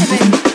out of.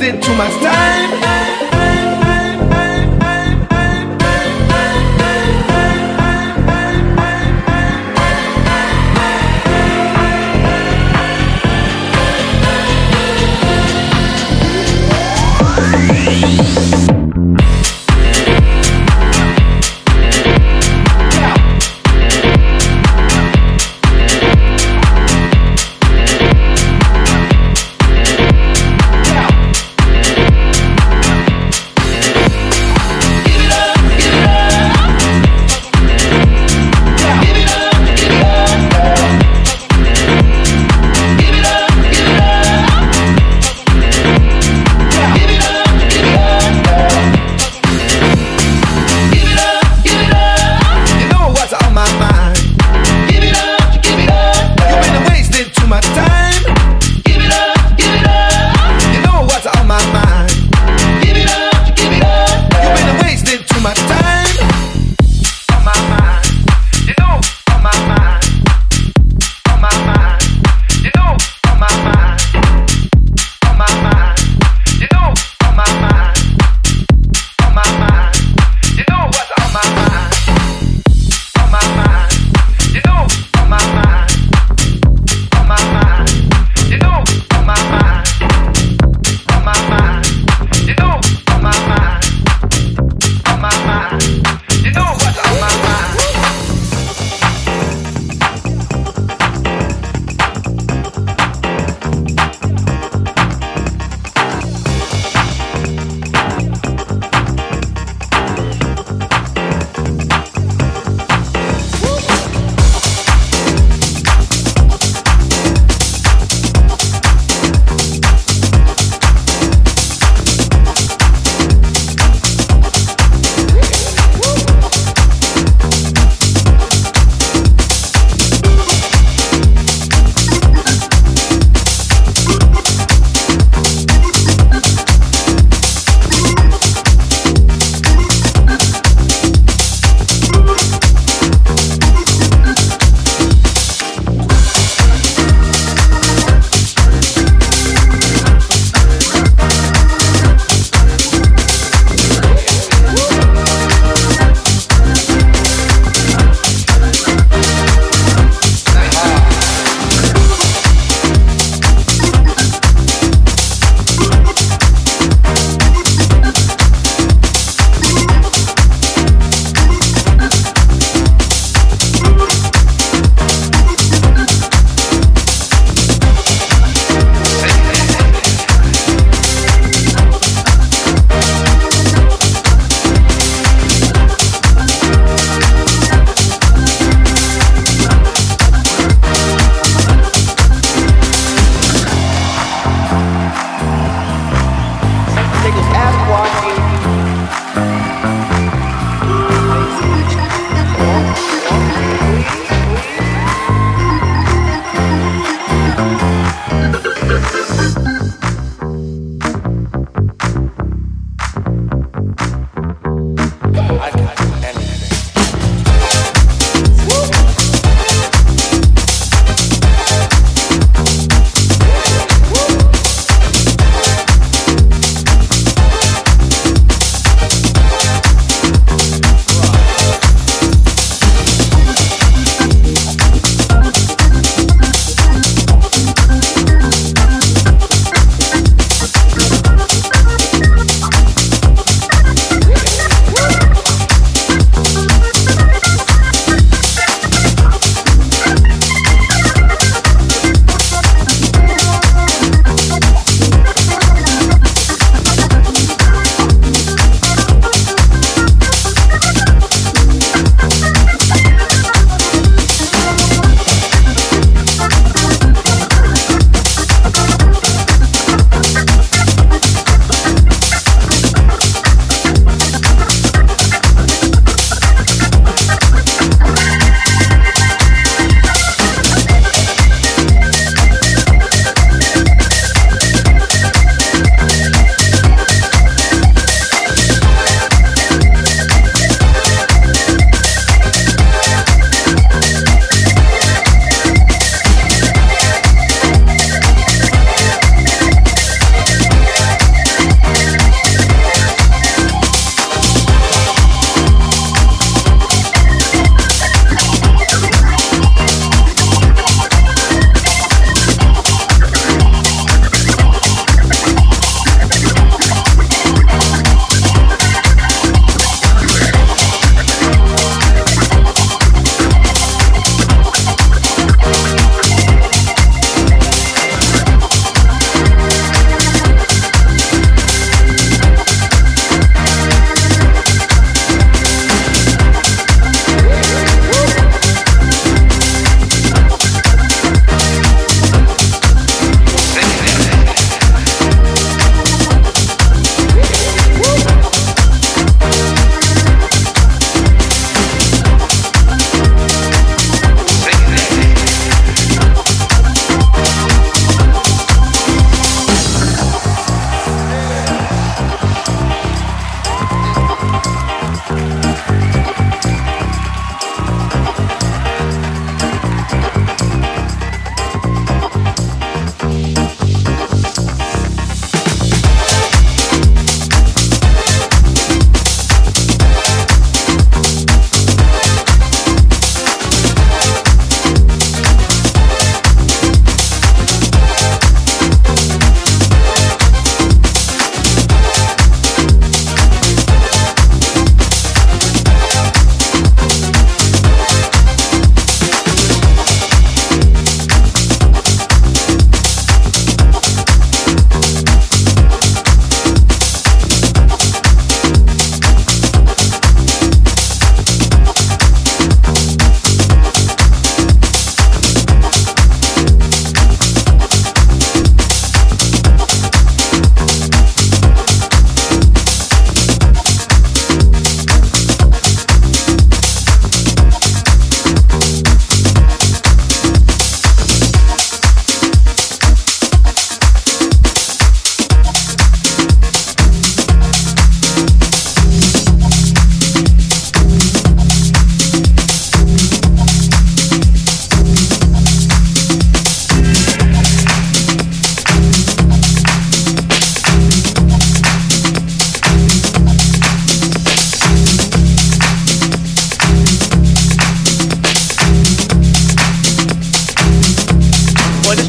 Been too much time.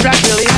Old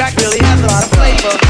school, old school, now with the old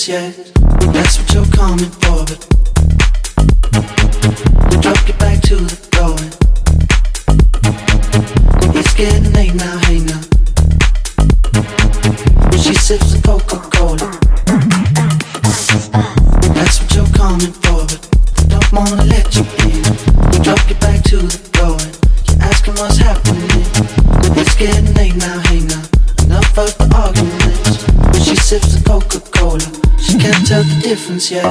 difference yet. That's what you're coming for, but we drop you back to the floor. It's getting late now, hey now. She sips the Coca Cola. That's what you're coming for, but I don't wanna let you in. We drop you back to the floor. You're asking what's happening. It's getting late now, hey now. Enough of the arguments. She sips the Coca Cola She can't tell the difference yet.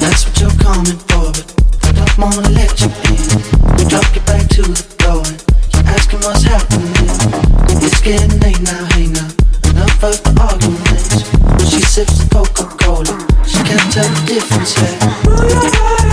That's what you're coming for. But I don't wanna let you in. We drop you back to the floor and you're asking what's happening. It's getting late now, hey now. Enough of the arguments. She sips the Coca Cola. She can't tell the difference yet.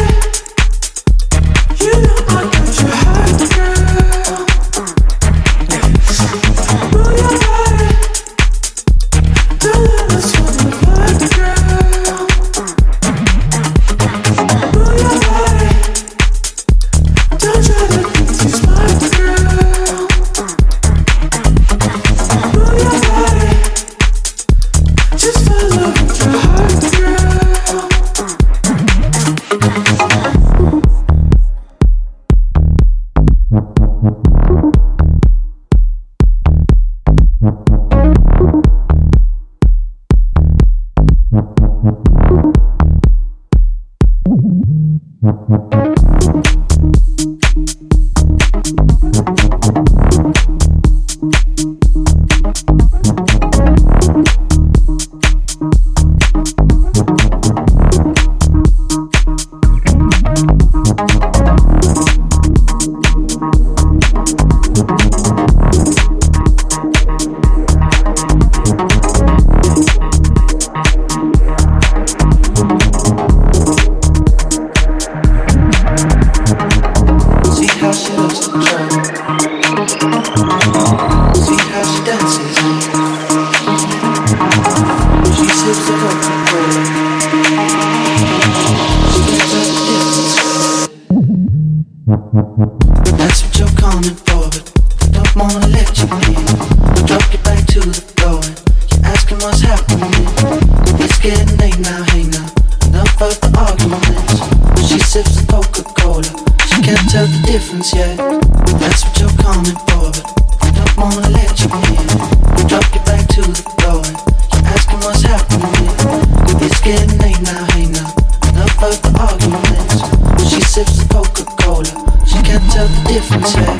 difference.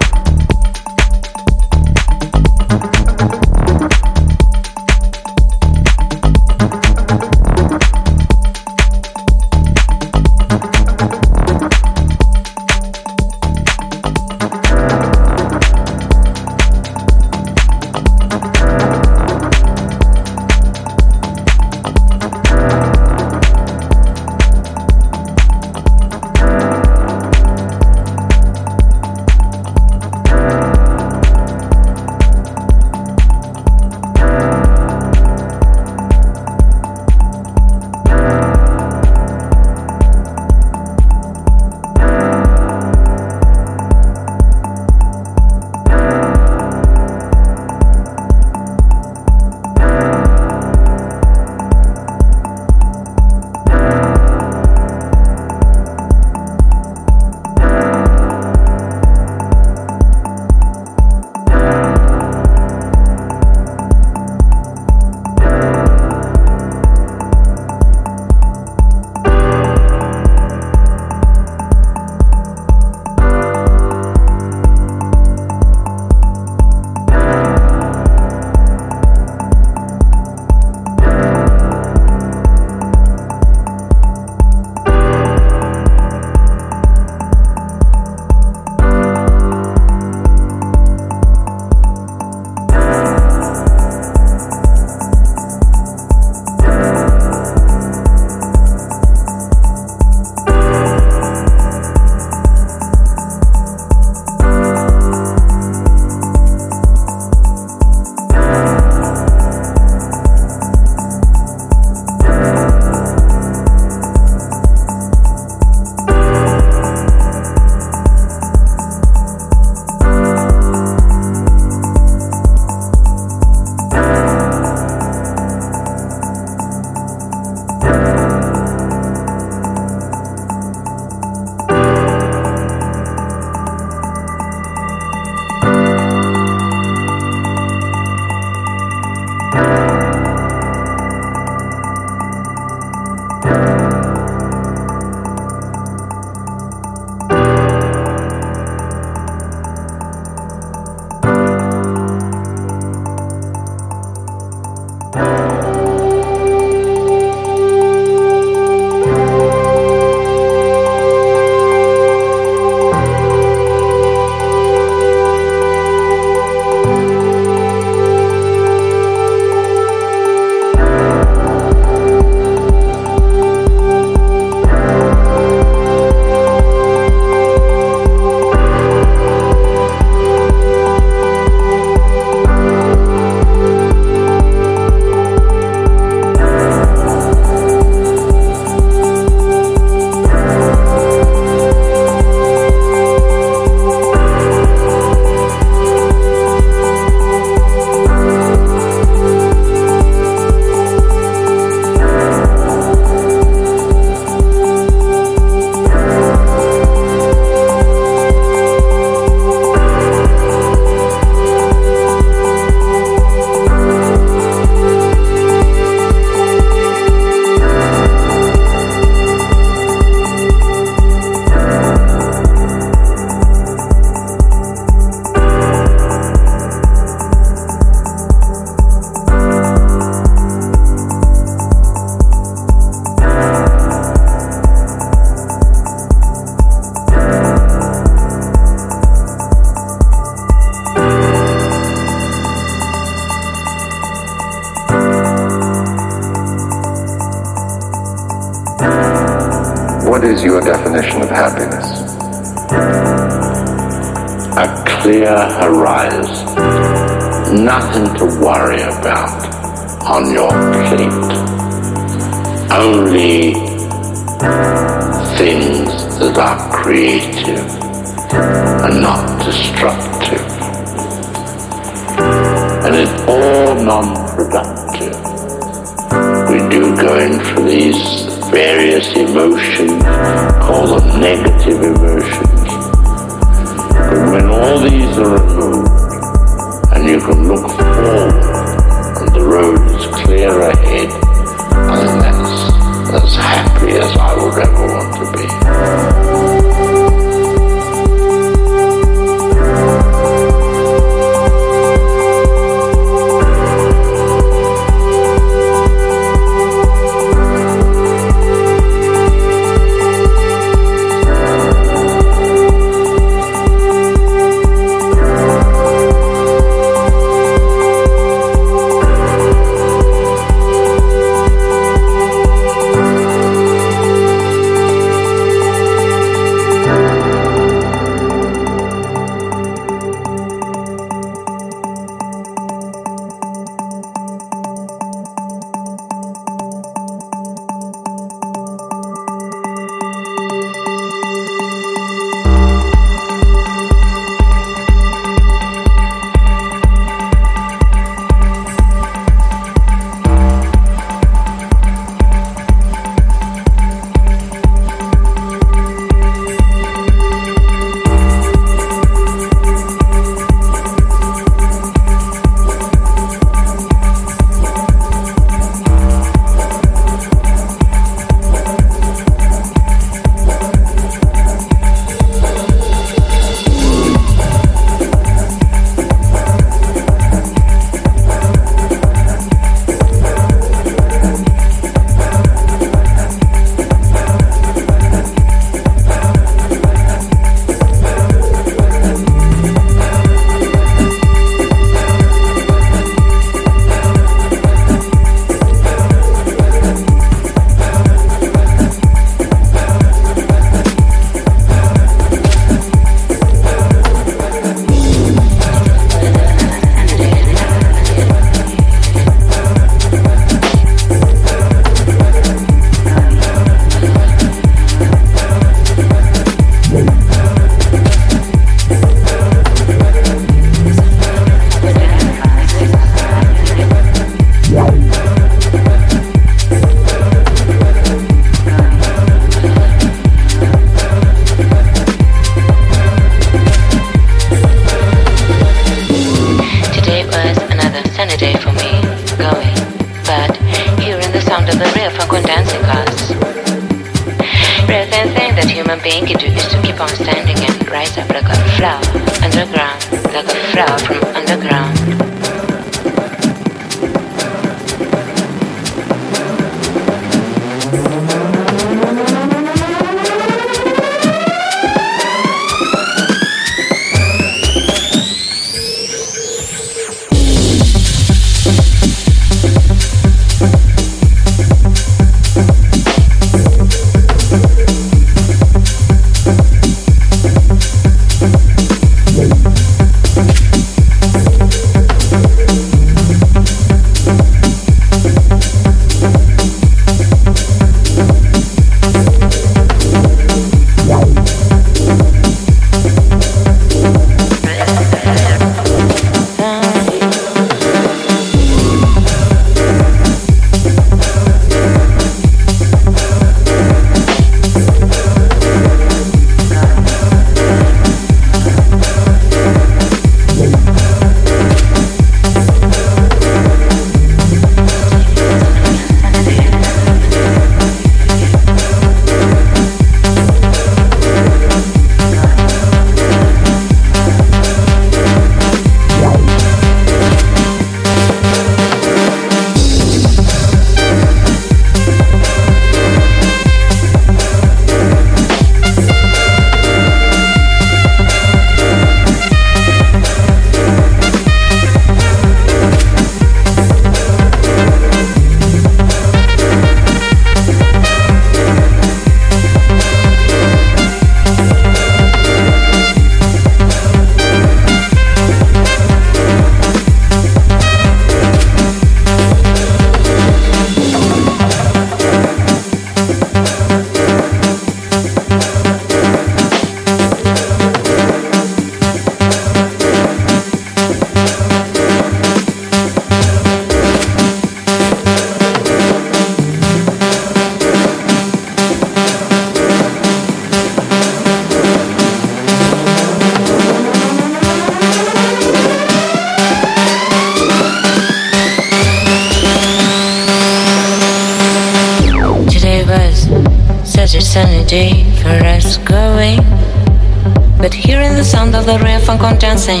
Dancing.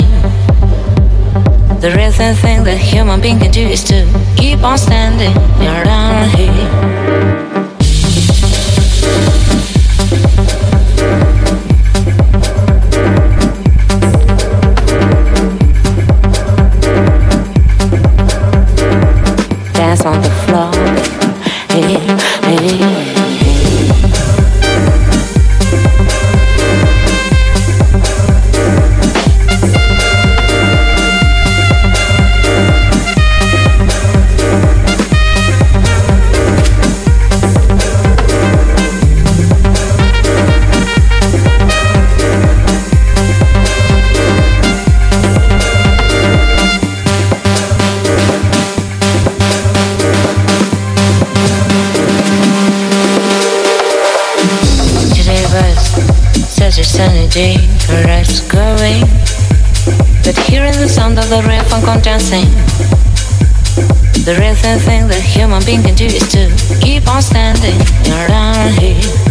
The rhythm thing that human being can do is to keep on standing around here. The real funk on dancing. The rhythm thing that human being can do is to keep on standing around here.